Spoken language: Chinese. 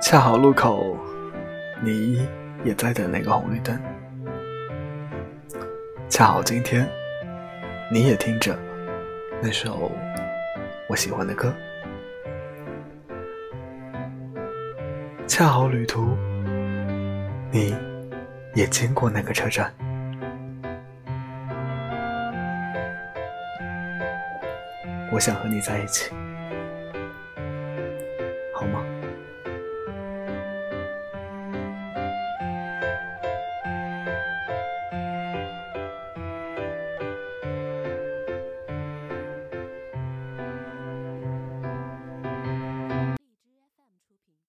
恰好路口你也在等那个红绿灯。恰好今天你也听着那首我喜欢的歌。恰好旅途你也经过那个车站。我想和你在一起。